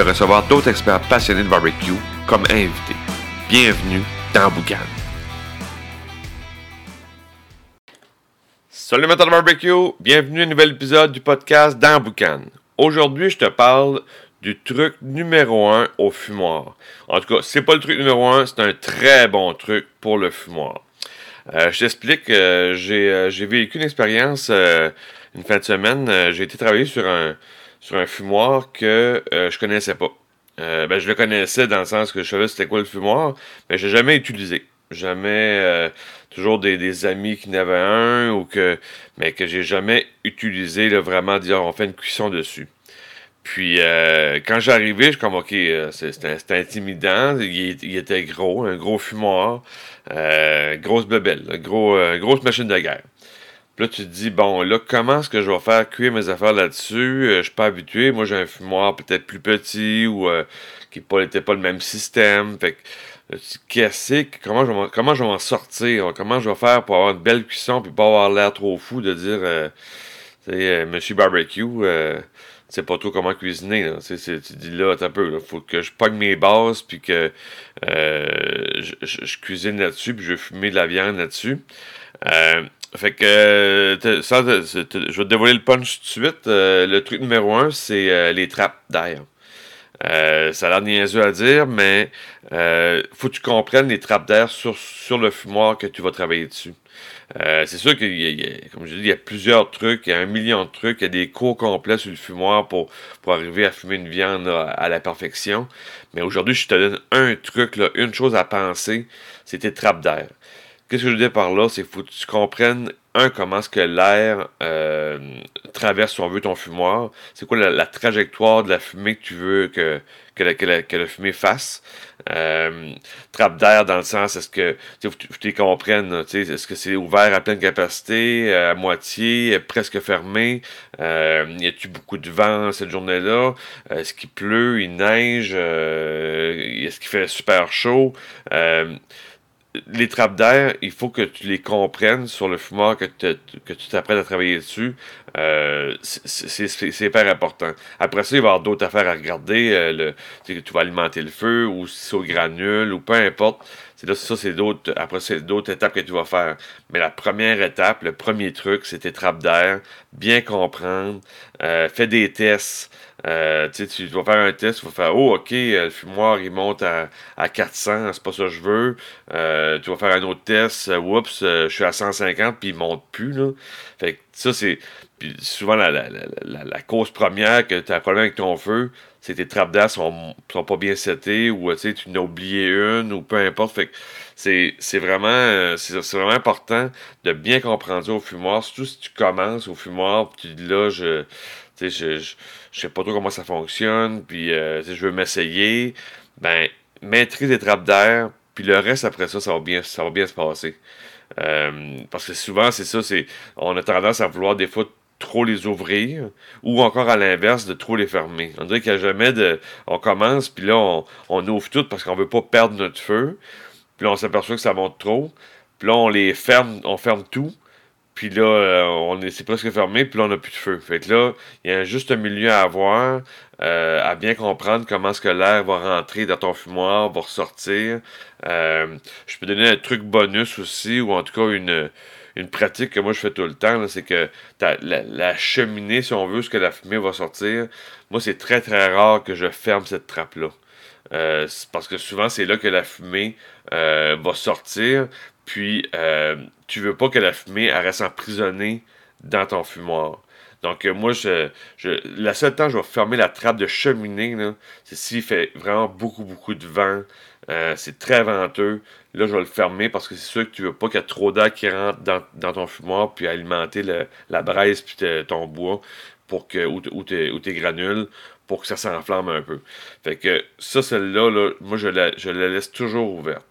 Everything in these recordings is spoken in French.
recevoir d'autres experts passionnés de barbecue comme invités. Bienvenue dans Boucan. Salut de barbecue, bienvenue à un nouvel épisode du podcast dans Boucan. Aujourd'hui, je te parle du truc numéro un au fumoir. En tout cas, c'est pas le truc numéro un, c'est un très bon truc pour le fumoir. Euh, je t'explique, euh, j'ai, j'ai vécu une expérience euh, une fin de semaine. j'ai été travailler sur un, sur un fumoir que je connaissais pas. ben, je le connaissais dans le sens que je savais c'était quoi le fumoir, mais je l'ai jamais utilisé. Jamais toujours des, amis qui n'avaient un ou que mais que j'ai jamais utilisé vraiment dire on fait une cuisson dessus. Puis quand j'arrivais, je comme ok, c'était intimidant. Il, était gros, un gros fumoir. Euh, grosse bebelle, gros, euh, grosse machine de guerre. Puis là, tu te dis, bon, là, comment est-ce que je vais faire cuire mes affaires là-dessus? Euh, je suis pas habitué. Moi, j'ai un fumoir peut-être plus petit ou qui n'était pas, le même système. Fait que, qu'est-ce comment je vais, comment je vais m'en sortir? Comment je vais faire pour avoir une belle cuisson puis pas avoir l'air trop fou de dire, euh, Monsieur Barbecue, sais pas trop comment cuisiner. Là. tu dis là, un peu, il faut que je pogne mes bases, puis que euh, je, cuisine là-dessus, puis je vais fumer de la viande là-dessus. Euh, fait que, ça, je vais te dévoiler le punch tout de suite. Euh, le truc numéro un, c'est les trappes d'air. ça a l'air niaiseux à dire, mais euh, faut que tu comprennes les trappes d'air sur, le fumoir que tu vas travailler dessus. Euh, c'est sûr qu'il y, a, comme je dis, il y a plusieurs trucs, il y a un million de trucs, il y a des cours complets sur le fumoir pour, arriver à fumer une viande à la perfection. Mais aujourd'hui, je te donne un truc, une chose à penser, c'est tes trappes d'air. Qu'est-ce que je veux dire par là? C'est faut que tu comprennes, un, comment est-ce que l'air euh, traverse, si on veut, ton fumoir. C'est quoi la, trajectoire de la fumée que tu veux que, que, la, que, la, fumée fasse. Euh, trappe d'air dans le sens, est-ce que tu les comprennes, est-ce que c'est ouvert à pleine capacité, à moitié, presque fermé? Euh, y a-tu beaucoup de vent cette journée-là? Est-ce qu'il pleut, il neige? est-ce qu'il fait super chaud? Les trappes d'air, il faut que tu les comprennes sur le fumoir que, tu t'apprêtes à travailler dessus. Euh, c'est hyper important. Après ça, il va y avoir d'autres affaires à regarder. Euh, le, tu vas alimenter le feu ou si c'est au granule ou peu importe. C'est ça, c'est d'autres. Après, c'est d'autres étapes que tu vas faire. Mais la première étape, le premier truc, c'est tes trappes d'air. Bien comprendre. Euh, fais des tests. Euh, tu vas faire un test, tu vas faire Oh, ok, euh, le fumoir il monte à, à 400, c'est pas ça que je veux. Euh, tu vas faire un autre test, oups, je suis à 150 puis il monte plus. Là. Fait que ça, c'est. Puis souvent, la, la, la, la, cause première que tu as un problème avec ton feu, c'est que tes trappes d'air sont, sont pas bien setées ou tu n'as oublié une ou peu importe. Fait que c'est vraiment, c'est vraiment important de bien comprendre au fumoir, surtout si tu commences au fumoir, tu dis là, je je, je, je sais pas trop comment ça fonctionne, puis euh, je veux m'essayer, ben, maîtrise les trappes d'air, puis le reste après ça, ça va bien, ça va bien se passer. Euh, parce que souvent, c'est ça, c'est on a tendance à vouloir des fois trop les ouvrir, ou encore à l'inverse, de trop les fermer. On dirait qu'il n'y a jamais de. On commence, puis là, on, ouvre tout parce qu'on veut pas perdre notre feu. Puis là, on s'aperçoit que ça monte trop. Puis là, on les ferme, on ferme tout. Puis là, euh, on est, c'est presque fermé, puis là, on n'a plus de feu. Fait que là, il y a un juste milieu à avoir, euh, à bien comprendre comment est-ce que l'air va rentrer dans ton fumoir, va ressortir. Euh, je peux donner un truc bonus aussi, ou en tout cas une, une pratique que moi je fais tout le temps, c'est que la, cheminée, si on veut, ce que la fumée va sortir, moi c'est très très rare que je ferme cette trappe-là. parce que souvent c'est là que la fumée va sortir, puis, euh, tu veux pas que la fumée reste emprisonnée dans ton fumoir. Donc, euh, moi, je, la seule temps que je vais fermer la trappe de cheminée, c'est s'il fait vraiment beaucoup, beaucoup de vent. Euh, c'est très venteux. Là, je vais le fermer parce que c'est sûr que tu veux pas qu'il y ait trop d'air qui rentre dans, ton fumoir puis alimenter la braise puis ton bois pour que, ou, tes, granules pour que ça s'enflamme un peu. Fait que ça, celle-là, là, moi, je la, laisse toujours ouverte.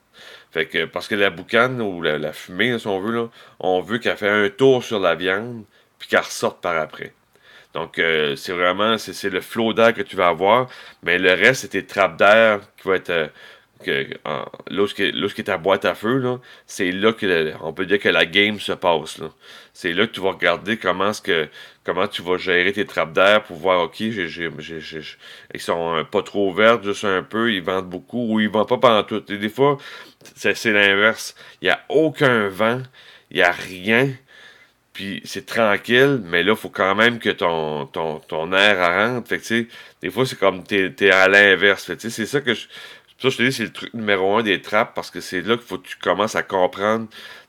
Fait que, parce que la boucane ou la, fumée, si on veut, on veut qu'elle fasse un tour sur la viande, puis qu'elle ressorte par après. Donc, euh, c'est vraiment, c'est le flot d'air que tu vas avoir, mais le reste, c'est tes trappes d'air qui vont être, euh, que, lorsqu'il est à boîte à feu, c'est là que on peut dire que la game se passe. C'est là que tu vas regarder comment ce que comment tu vas gérer tes trappes d'air pour voir ok, j'ai, ils sont euh, pas trop ouvertes, juste un peu, ils vendent beaucoup ou ils vendent pas pendant tout. Et des fois, c'est, l'inverse. Il n'y a aucun vent, il n'y a rien. Puis c'est tranquille, mais là, il faut quand même que ton, ton, ton air rentre. Fait des fois, c'est comme t'es, es à l'inverse. c'est ça que je, ça, je te dis, c'est le truc numéro un des trappes parce que c'est là qu'il faut que tu commences à comprendre.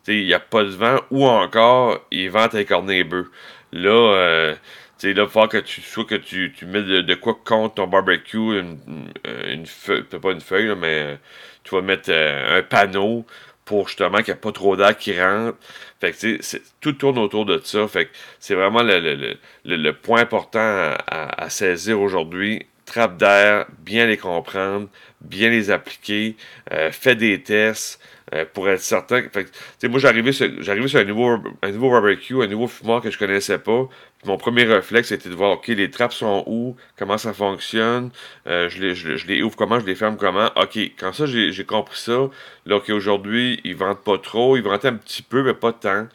Il n'y a pas de vent ou encore, ils vendent tes cornets bœufs. Là, euh, là, il faut que tu, soit que tu, tu mets de, quoi contre ton barbecue, une, une, feuille, pas une feuille, mais euh, tu vas mettre euh, un panneau pour justement qu'il n'y ait pas trop d'air qui rentre. Fait que, tout tourne autour de ça. Fait que c'est vraiment le, le, le, point important à saisir aujourd'hui trappes d'air, bien les comprendre, bien les appliquer, euh, des tests euh, pour être certain. Fait, moi, j'arrivais sur, sur un nouveau, un nouveau barbecue, un nouveau fumoir que je connaissais pas. mon premier réflexe, c'était de voir, OK, les trappes sont où, comment ça fonctionne, euh, je, les, je, les ouvre comment, je les ferme comment. OK, quand ça, j'ai compris ça, là, OK, aujourd'hui, ils vendent pas trop, ils vendent un petit peu, mais pas tant.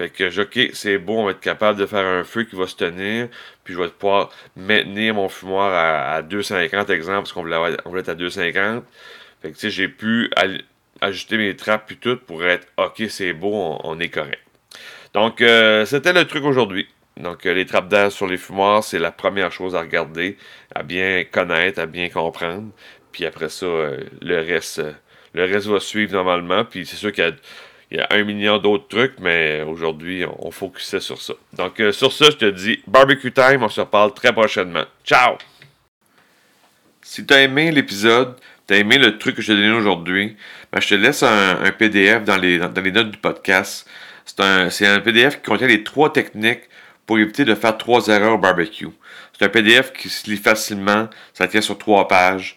Fait que, OK, c'est beau, on va être capable de faire un feu qui va se tenir, puis je vais pouvoir maintenir mon fumoir à, 2,50 exemple, parce qu'on voulait, être à 2,50. Fait que, tu sais, j'ai pu ajuster mes trappes puis tout pour être OK, c'est beau, on, est correct. Donc, euh, c'était le truc aujourd'hui. Donc, euh, les trappes d'air sur les fumoirs, c'est la première chose à regarder, à bien connaître, à bien comprendre. Puis après ça, euh, le reste, le reste va suivre normalement. Puis c'est sûr qu'il y a il y a un million d'autres trucs, mais aujourd'hui, on, focusait sur ça. Donc, euh, sur ça, je te dis barbecue time, on se reparle très prochainement. Ciao! Si tu as aimé l'épisode, tu as aimé le truc que je t'ai donné aujourd'hui, ben, je te laisse un, PDF dans les, dans, les, notes du podcast. C'est un, un PDF qui contient les trois techniques pour éviter de faire trois erreurs au barbecue. C'est un PDF qui se lit facilement, ça tient sur trois pages.